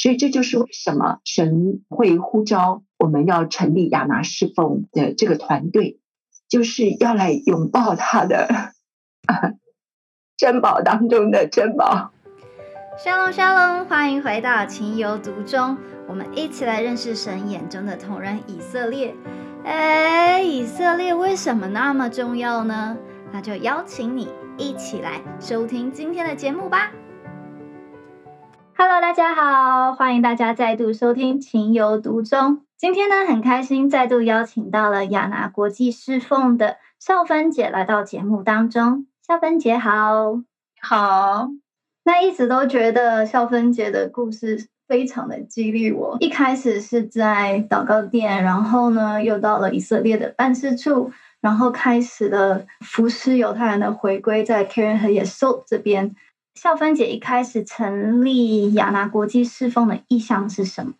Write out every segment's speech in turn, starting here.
所以这就是为什么神会呼召我们要成立亚拿侍奉的这个团队，就是要来拥抱他的 珍宝当中的珍宝。沙龙沙龙，欢迎回到情有独钟，我们一起来认识神眼中的同人以色列。哎，以色列为什么那么重要呢？那就邀请你一起来收听今天的节目吧。Hello，大家好，欢迎大家再度收听《情有独钟》。今天呢，很开心再度邀请到了亚拿国际侍奉的少芬姐来到节目当中。少芬姐好，好。那一直都觉得少芬姐的故事非常的激励我。一开始是在祷告店，然后呢，又到了以色列的办事处。然后开始了服侍犹太人的回归，在 Karen 和 Yesod 这边，孝芬姐一开始成立亚拿国际侍奉的意向是什么？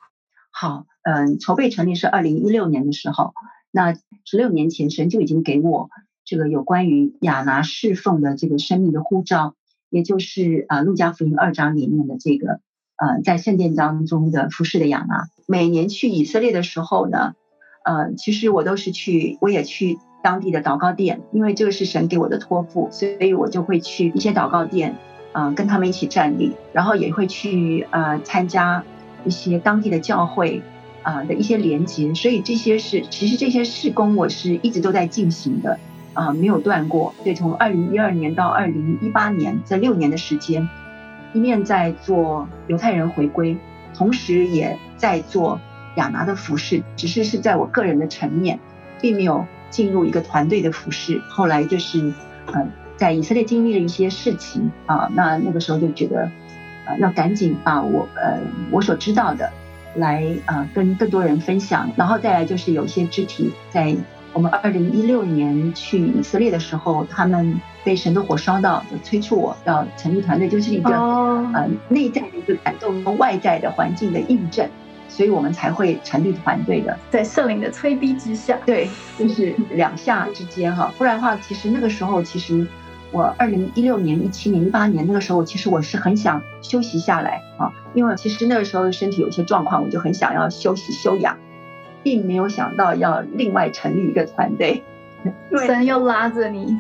好，嗯，筹备成立是二零一六年的时候，那十六年前神就已经给我这个有关于亚拿侍奉的这个生命的呼召，也就是啊路加福音二章里面的这个呃在圣殿当中的服侍的亚拿。每年去以色列的时候呢，呃，其实我都是去，我也去。当地的祷告店，因为这个是神给我的托付，所以我就会去一些祷告店，嗯，跟他们一起站立，然后也会去呃参加一些当地的教会啊的一些连接，所以这些是其实这些事工我是一直都在进行的啊，没有断过。对，从二零一二年到二零一八年这六年的时间，一面在做犹太人回归，同时也在做亚拿的服饰，只是是在我个人的层面，并没有。进入一个团队的服饰，后来就是，呃，在以色列经历了一些事情啊，那那个时候就觉得，啊，要赶紧把我呃我所知道的，来啊跟更多人分享，然后再来就是有些肢体在我们二零一六年去以色列的时候，他们被神的火烧到，就催促我要成立团队，就是一个呃内在的一个感动和外在的环境的印证。所以我们才会成立团队的，在圣灵的催逼之下，对，就是两下之间哈，不然的话，其实那个时候，其实我二零一六年、一七年、一八年那个时候，其实我是很想休息下来啊，因为其实那个时候身体有些状况，我就很想要休息休养，并没有想到要另外成立一个团队，神又拉着你，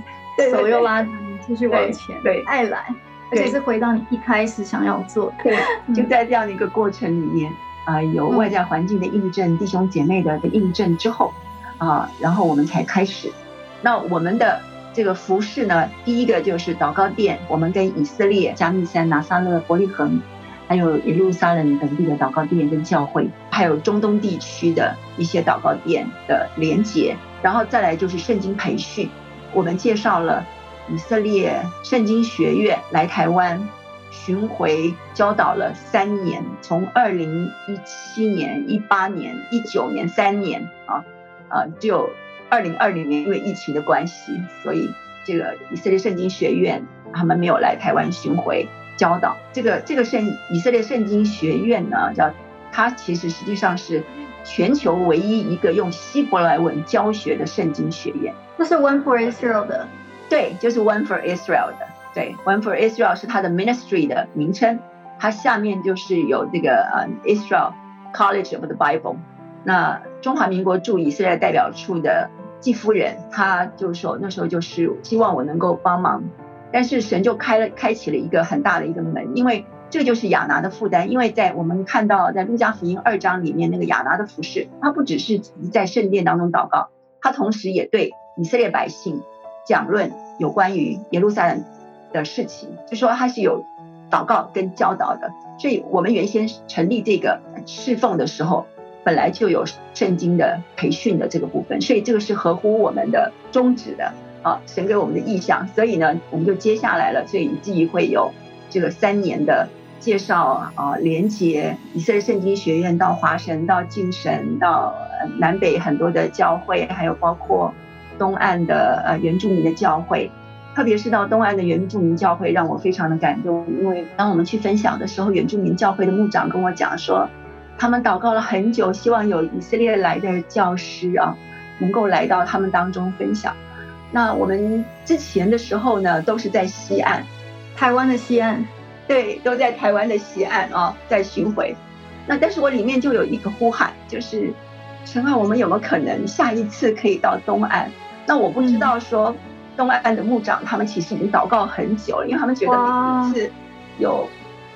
手又拉着你继续往前，对，爱来，而且是回到你一开始想要做，对，就在这样的一个过程里面。啊，有外在环境的印证，弟兄姐妹的的印证之后，啊，然后我们才开始。那我们的这个服饰呢，第一个就是祷告殿，我们跟以色列、加密山、拿撒勒、伯利恒，还有耶路撒冷等地的祷告殿跟教会，还有中东地区的一些祷告殿的连结，然后再来就是圣经培训，我们介绍了以色列圣经学院来台湾。巡回教导了三年，从二零一七年、一八年、一九年三年啊，呃，就二零二零年因为疫情的关系，所以这个以色列圣经学院他们没有来台湾巡回教导。这个这个圣以色列圣经学院呢，叫它其实实际上是全球唯一一个用希伯来文教学的圣经学院。那是 One for Israel 的，对，就是 One for Israel 的。对，One for Israel 是它的 ministry 的名称，它下面就是有这个呃 Israel College of the Bible。那中华民国驻以色列代表处的季夫人，她就说那时候就是希望我能够帮忙，但是神就开了开启了一个很大的一个门，因为这就是亚拿的负担，因为在我们看到在路加福音二章里面那个亚拿的服饰，他不只是在圣殿当中祷告，他同时也对以色列百姓讲论有关于耶路撒冷。的事情，就说他是有祷告跟教导的，所以我们原先成立这个侍奉的时候，本来就有圣经的培训的这个部分，所以这个是合乎我们的宗旨的啊，神给我们的意向，所以呢，我们就接下来了，所以以至于会有这个三年的介绍啊，连接以色列圣经学院到华神到敬神到南北很多的教会，还有包括东岸的呃原住民的教会。特别是到东岸的原住民教会，让我非常的感动。因为当我们去分享的时候，原住民教会的牧长跟我讲说，他们祷告了很久，希望有以色列来的教师啊，能够来到他们当中分享。那我们之前的时候呢，都是在西岸，台湾的西岸，对，都在台湾的西岸啊，在巡回。那但是我里面就有一个呼喊，就是神啊，我们有没有可能下一次可以到东岸？那我不知道说东岸的牧长他们其实已经祷告很久了，因为他们觉得每一次有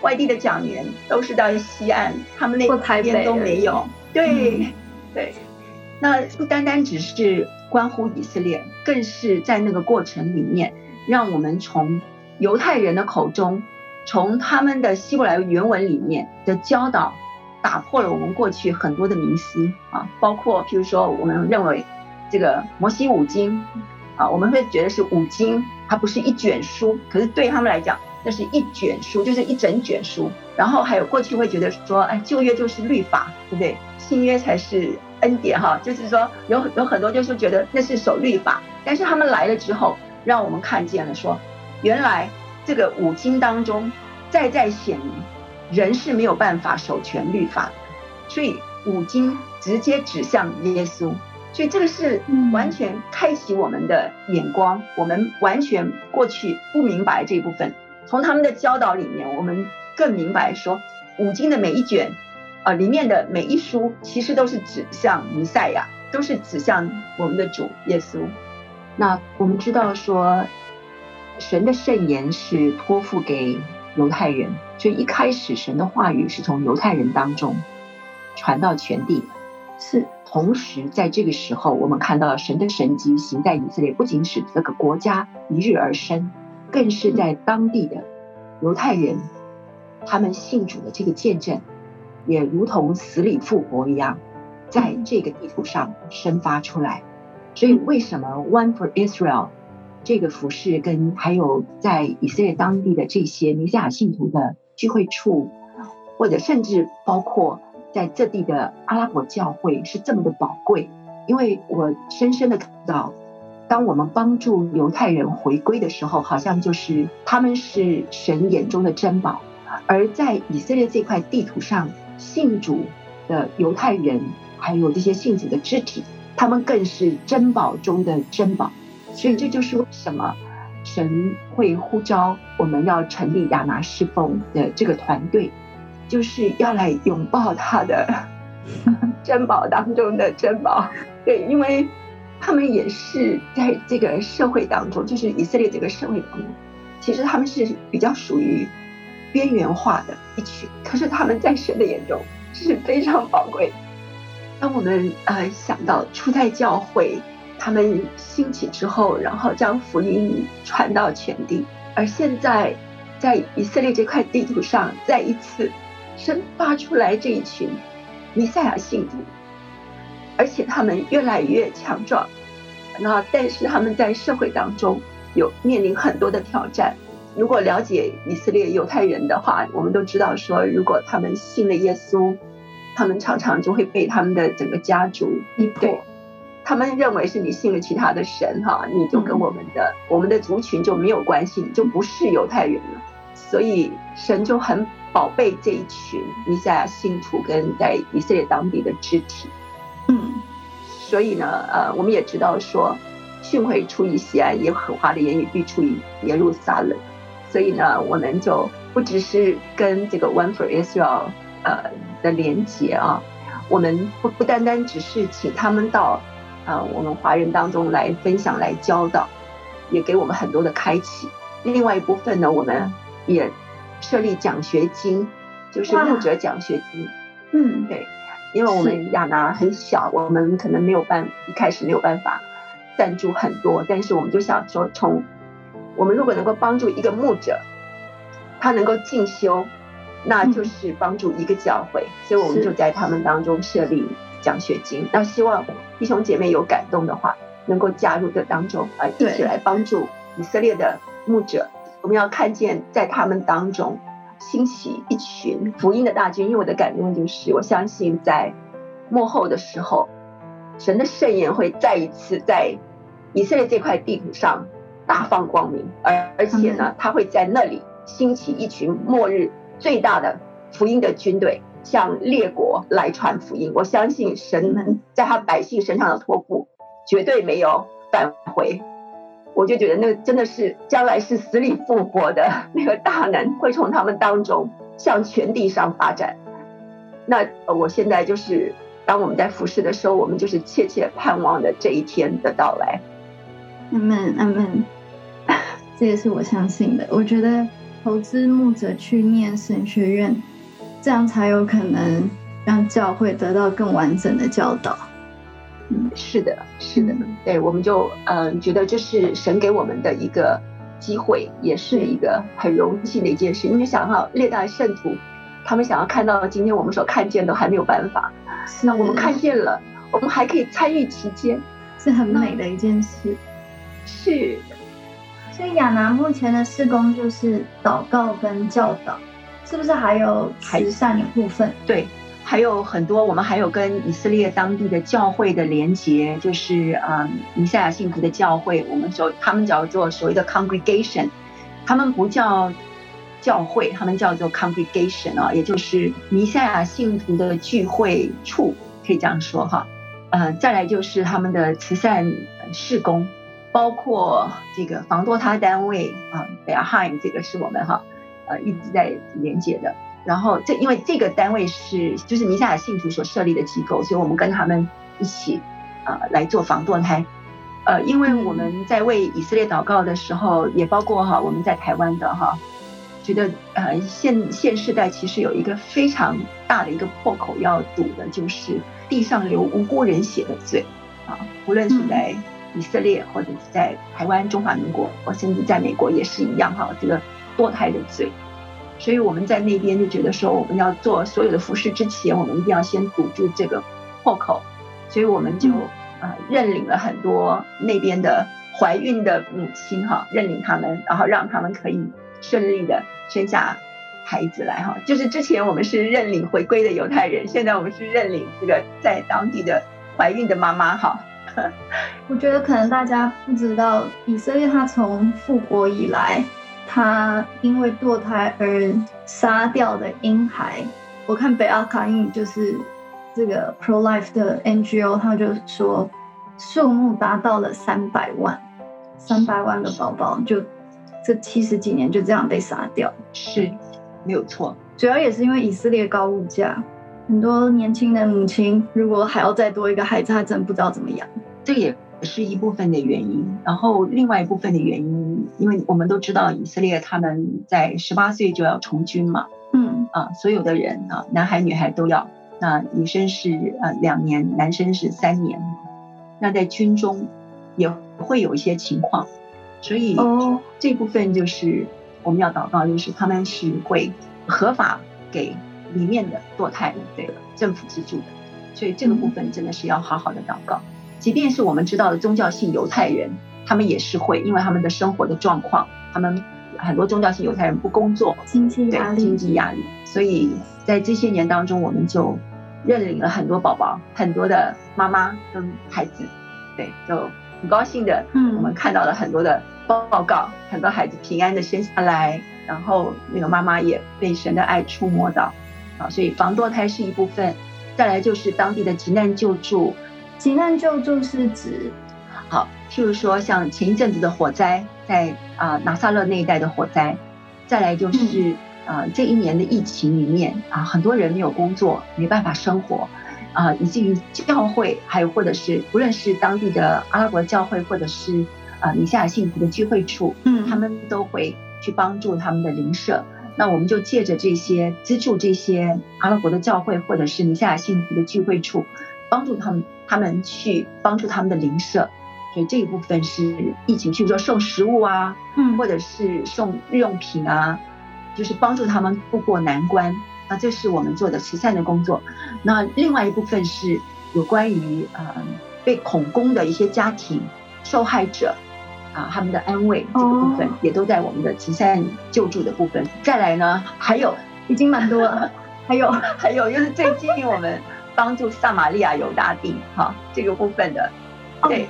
外地的讲员都是到西岸，他们那边都没有。对对，那不单单只是关乎以色列，更是在那个过程里面，让我们从犹太人的口中，从他们的希伯来原文里面的教导。打破了我们过去很多的迷思啊，包括譬如说，我们认为这个摩西五经啊，我们会觉得是五经，它不是一卷书，可是对他们来讲，那是一卷书，就是一整卷书。然后还有过去会觉得说，哎，旧约就是律法，对不对？新约才是恩典哈，就是说有有很多就是觉得那是守律法，但是他们来了之后，让我们看见了说，原来这个五经当中再再显明。人是没有办法守全律法的，所以五经直接指向耶稣，所以这个是完全开启我们的眼光。我们完全过去不明白这一部分，从他们的教导里面，我们更明白说，五经的每一卷，啊，里面的每一书，其实都是指向弥赛亚，都是指向我们的主耶稣。那我们知道说，神的圣言是托付给。犹太人，所以一开始神的话语是从犹太人当中传到全地。是，同时在这个时候，我们看到神的神迹行在以色列，不仅使这个国家一日而生，更是在当地的犹太人他们信主的这个见证，也如同死里复活一样，在这个地图上生发出来。所以，为什么 One for Israel？这个服饰跟还有在以色列当地的这些尼西亚信徒的聚会处，或者甚至包括在这地的阿拉伯教会是这么的宝贵，因为我深深的感到，当我们帮助犹太人回归的时候，好像就是他们是神眼中的珍宝，而在以色列这块地图上信主的犹太人，还有这些信主的肢体，他们更是珍宝中的珍宝。所以这就是为什么神会呼召我们要成立亚拿侍奉的这个团队，就是要来拥抱他的 珍宝当中的珍宝。对，因为他们也是在这个社会当中，就是以色列这个社会当中，其实他们是比较属于边缘化的一群，可是他们在神的眼中是非常宝贵。当我们呃想到初代教会。他们兴起之后，然后将福音传到全地，而现在在以色列这块地图上，再一次生发出来这一群弥赛亚信徒，而且他们越来越强壮。那但是他们在社会当中有面临很多的挑战。如果了解以色列犹太人的话，我们都知道说，如果他们信了耶稣，他们常常就会被他们的整个家族逼迫。他们认为是你信了其他的神哈，你就跟我们的我们的族群就没有关系，你就不是犹太人了。所以神就很宝贝这一群弥赛亚信徒跟在以色列当地的肢体。嗯，所以呢，呃，我们也知道说，训会出于西安，耶和华的言语必出于耶路撒冷。所以呢，我们就不只是跟这个 One for Israel 呃的连结啊，我们不不单单只是请他们到。啊，我们华人当中来分享、来教导，也给我们很多的开启。另外一部分呢，我们也设立奖学金，就是牧者奖学金。嗯，对，因为我们亚拿很小，我们可能没有办一开始没有办法赞助很多，但是我们就想说，从我们如果能够帮助一个牧者，他能够进修，那就是帮助一个教会，所以我们就在他们当中设立。奖学金，那希望弟兄姐妹有感动的话，能够加入这当中啊，一起来帮助以色列的牧者。我们要看见在他们当中兴起一群福音的大军。因为我的感动就是，我相信在幕后的时候，神的圣言会再一次在以色列这块地图上大放光明，而而且呢，他会在那里兴起一群末日最大的福音的军队。向列国来传福音，我相信神们在他百姓身上的托付绝对没有返回。我就觉得那个真的是将来是死里复活的那个大能，会从他们当中向全地上发展。那我现在就是当我们在服侍的时候，我们就是切切盼望的这一天的到来。阿门，阿门。这也是我相信的。我觉得投资牧者去念神学院，这样才有可能让教会得到更完整的教导。嗯，是的，是的，对，我们就嗯觉得这是神给我们的一个机会，也是一个很荣幸的一件事。因为想哈，历代圣徒他们想要看到今天我们所看见的，还没有办法。那我们看见了，我们还可以参与其间，是很美的一件事。是。所以亚拿目前的施工就是祷告跟教导，是不是还有慈善的部分？对。还有很多，我们还有跟以色列当地的教会的连结，就是啊，弥赛亚信徒的教会，我们所他们叫做所谓的 congregation，他们不叫教会，他们叫做 congregation 啊，也就是弥赛亚信徒的聚会处，可以这样说哈。呃，再来就是他们的慈善事工，包括这个房多他单位啊 b e h i n d 这个是我们哈呃一直在连接的。然后这因为这个单位是就是弥赛亚信徒所设立的机构，所以我们跟他们一起啊来做防堕胎。呃，因为我们在为以色列祷告的时候，也包括哈我们在台湾的哈，觉得呃现现世代其实有一个非常大的一个破口要堵的，就是地上流无辜人血的罪啊，无论是在以色列或者是在台湾中华民国，或甚至在美国也是一样哈，这个堕胎的罪。所以我们在那边就觉得说，我们要做所有的服饰之前，我们一定要先堵住这个破口。所以我们就啊认领了很多那边的怀孕的母亲哈，认领他们，然后让他们可以顺利的生下孩子来哈。就是之前我们是认领回归的犹太人，现在我们是认领这个在当地的怀孕的妈妈哈。我觉得可能大家不知道，以色列它从复国以来。他因为堕胎而杀掉的婴孩，我看北阿卡印就是这个 pro life 的 NGO，他就说数目达到了三百万，三百万个宝宝就这七十几年就这样被杀掉，是没有错。主要也是因为以色列高物价，很多年轻的母亲如果还要再多一个孩子，她真不知道怎么养。这也是一部分的原因，然后另外一部分的原因。因为我们都知道以色列他们在十八岁就要从军嘛，嗯啊，所有的人啊，男孩女孩都要。那女生是呃两年，男生是三年。那在军中也会有一些情况，所以这部分就是我们要祷告，就是他们是会合法给里面的堕胎对政府资助的，所以这个部分真的是要好好的祷告。即便是我们知道的宗教性犹太人。他们也是会，因为他们的生活的状况，他们很多宗教性犹太人不工作，经济压力，经济压力，所以在这些年当中，我们就认领了很多宝宝，很多的妈妈跟孩子，对，就很高兴的，嗯，我们看到了很多的报告，很多孩子平安的生下来，然后那个妈妈也被神的爱触摸到，啊，所以防堕胎是一部分，再来就是当地的急难救助，急难救助是指。好，譬如说像前一阵子的火灾，在啊拿撒勒那一带的火灾，再来就是啊这一年的疫情里面啊，很多人没有工作，没办法生活，啊以至于教会还有或者是不论是当地的阿拉伯教会或者是啊尼夏尔信徒的聚会处，嗯，他们都会去帮助他们的邻舍。那我们就借着这些资助这些阿拉伯的教会或者是尼夏尔信徒的聚会处，帮助他们，他们去帮助他们的邻舍。所以这一部分是疫情，譬如说送食物啊，嗯，或者是送日用品啊，就是帮助他们度过难关。那这是我们做的慈善的工作。那另外一部分是有关于呃被恐攻的一些家庭受害者啊他们的安慰这个部分，也都在我们的慈善救助的部分。再来呢，还有已经蛮多了，还有还有就是最近我们帮助撒玛利亚犹大地哈这个部分的，对。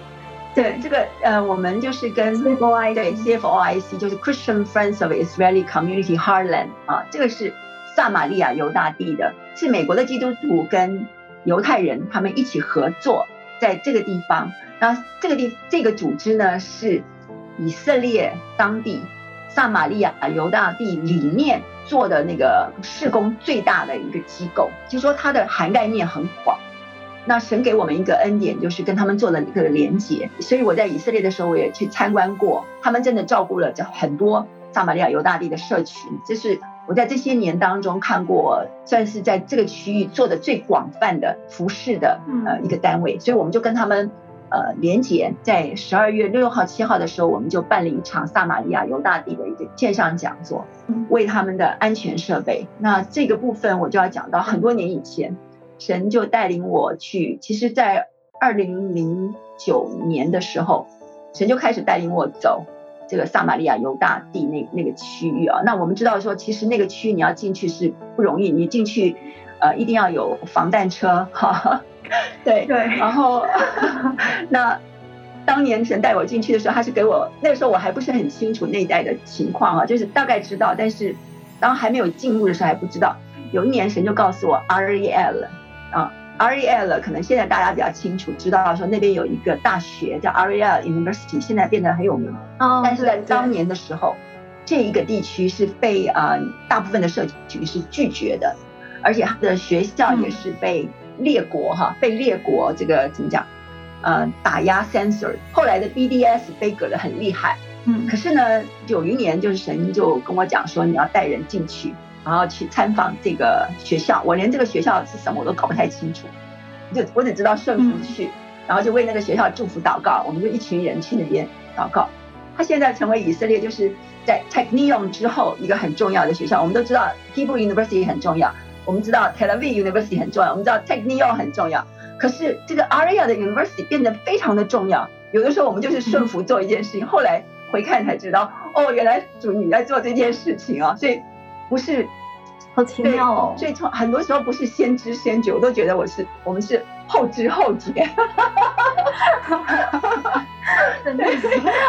对这个呃，我们就是跟对 CFOIC 就是 Christian Friends of Israeli Community Heartland 啊，这个是撒玛利亚犹大地的，是美国的基督徒跟犹太人他们一起合作在这个地方。然后这个地这个组织呢是以色列当地撒玛利亚犹大地里面做的那个事工最大的一个机构，就说它的涵盖面很广。那神给我们一个恩典，就是跟他们做了一个连接。所以我在以色列的时候，我也去参观过，他们真的照顾了这很多撒玛利亚犹大地的社群。这是我在这些年当中看过，算是在这个区域做的最广泛的服饰的呃一个单位。所以我们就跟他们呃连接，在十二月六号、七号的时候，我们就办了一场撒玛利亚犹大地的一个线上讲座，为他们的安全设备。那这个部分我就要讲到很多年以前。神就带领我去，其实，在二零零九年的时候，神就开始带领我走这个撒玛利亚犹大地那那个区域啊。那我们知道说，其实那个区域你要进去是不容易，你进去呃一定要有防弹车哈。对对。然后 那当年神带我进去的时候，他是给我那个时候我还不是很清楚那一带的情况啊，就是大概知道，但是当还没有进入的时候还不知道。有一年神就告诉我 R E L。啊，R E L 可能现在大家比较清楚，知道说那边有一个大学叫 R E L University，现在变得很有名。哦。但是在当年的时候，这一个地区是被啊大部分的社区是拒绝的，而且他的学校也是被列国哈被列国这个怎么讲呃打压 censor。后来的 B D S 被革得很厉害。嗯。可是呢，有一年就是神就跟我讲说，你要带人进去。然后去参访这个学校，我连这个学校是什么我都搞不太清楚，就我只知道顺服去，然后就为那个学校祝福祷告，我们就一群人去那边祷告。他现在成为以色列就是在 Technion 之后一个很重要的学校。我们都知道 Hebrew University 很重要，我们知道 Tel Aviv University 很重要，我们知道 Technion 很重要。可是这个 Area 的 University 变得非常的重要。有的时候我们就是顺服做一件事情，后来回看才知道，哦，原来主你在做这件事情啊，所以。不是，好奇妙哦！所以从很多时候不是先知先觉，我都觉得我是我们是后知后觉，真的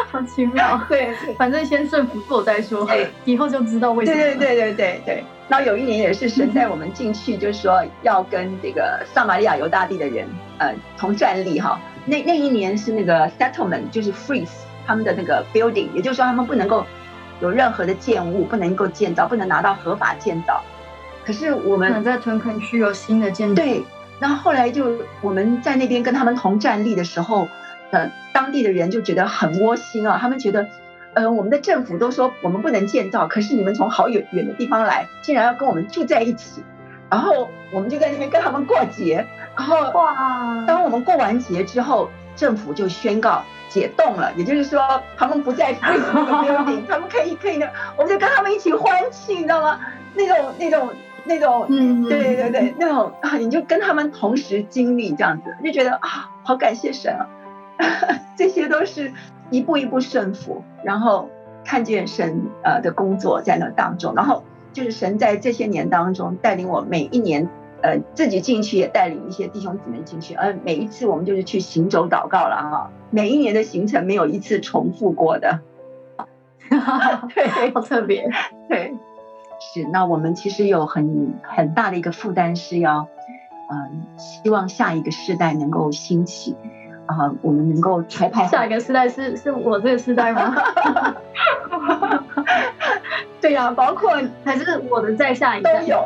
好奇妙。对，反正先顺服做再说，哎，以后就知道为什么。对对对对对对。那有一年也是神带我们进去，就是说要跟这个撒玛利亚犹大地的人呃同站立哈。那那一年是那个 settlement，就是 freeze 他们的那个 building，也就是说他们不能够。有任何的建物不能够建造，不能拿到合法建造。可是我们在屯垦区有新的建筑。对，然后后来就我们在那边跟他们同站立的时候，呃，当地的人就觉得很窝心啊。他们觉得，呃，我们的政府都说我们不能建造，可是你们从好远远的地方来，竟然要跟我们住在一起。然后我们就在那边跟他们过节。然后哇，当我们过完节之后，政府就宣告。解冻了，也就是说，他们不再为什么 building，他们可以可以的，我们就跟他们一起欢庆，你知道吗？那种那种那种，嗯，对对对，那种啊，你就跟他们同时经历这样子，就觉得啊，好感谢神啊，这些都是一步一步顺服，然后看见神呃的工作在那当中，然后就是神在这些年当中带领我每一年。呃，自己进去也带领一些弟兄姊妹进去，而每一次我们就是去行走祷告了哈。每一年的行程没有一次重复过的，对，好特别，对，是。那我们其实有很很大的一个负担是要，嗯，希望下一个世代能够兴起，啊，我们能够拆派。下一个时代是是我这个时代吗？对呀，包括还是我的在下一代。都有，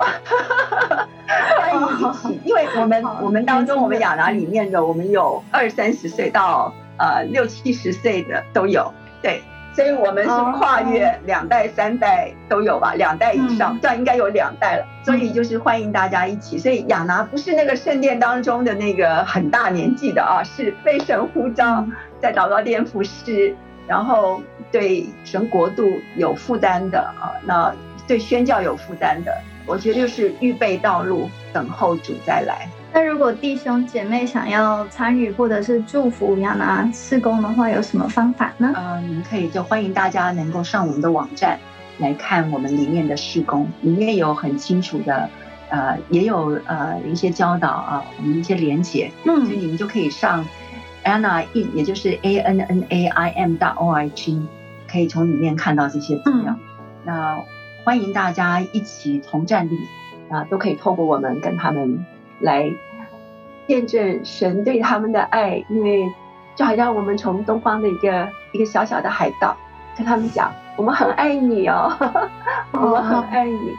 欢迎一起，因为我们我们当中，我们雅达里面的，我们有二三十岁到呃六七十岁的都有，对，所以我们是跨越两代三代都有吧，两代以上，这样应该有两代了，所以就是欢迎大家一起。所以亚拿不是那个圣殿当中的那个很大年纪的啊，是被神呼召在祷告殿服侍。然后对神国度有负担的啊，那对宣教有负担的，我觉得就是预备道路，等候主再来。那如果弟兄姐妹想要参与或者是祝福亚拿施工的话，有什么方法呢？呃，你们可以就欢迎大家能够上我们的网站来看我们里面的施工，里面有很清楚的，呃，也有呃一些教导啊，我们一些连结，嗯，所以你们就可以上。Anna in，也就是 A N N A I M 大 O I G，可以从里面看到这些资料。那欢迎大家一起同站立啊，都可以透过我们跟他们来见证神对他们的爱。因为就好像我们从东方的一个一个小小的海岛跟他们讲，我们很爱你哦，我们很爱你。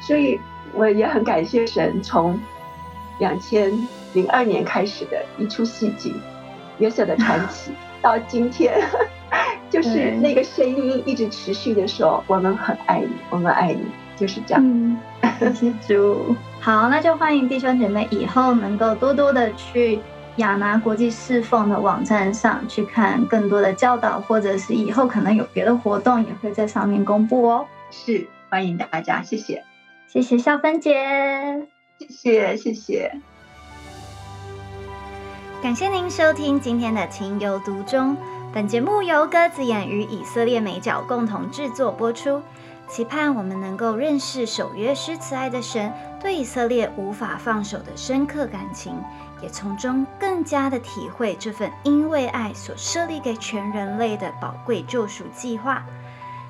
所以我也很感谢神，从两千零二年开始的一出戏剧《约瑟的传奇》，到今天，就是那个声音一直持续的说：“我们很爱你，我们爱你。”就是这样。谢谢主。好，那就欢迎弟兄姐妹以后能够多多的去亚拿国际侍奉的网站上去看更多的教导，或者是以后可能有别的活动也会在上面公布哦。是，欢迎大家，谢谢，谢谢肖芬姐，谢谢谢谢。感谢您收听今天的情有独钟，本节目由鸽子眼与以色列美角共同制作播出。期盼我们能够认识守约施慈爱的神对以色列无法放手的深刻感情，也从中更加的体会这份因为爱所设立给全人类的宝贵救赎计划。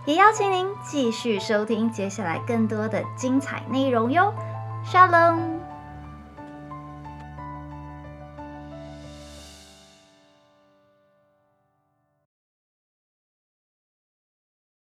也邀请您继续收听接下来更多的精彩内容哟。Shalom。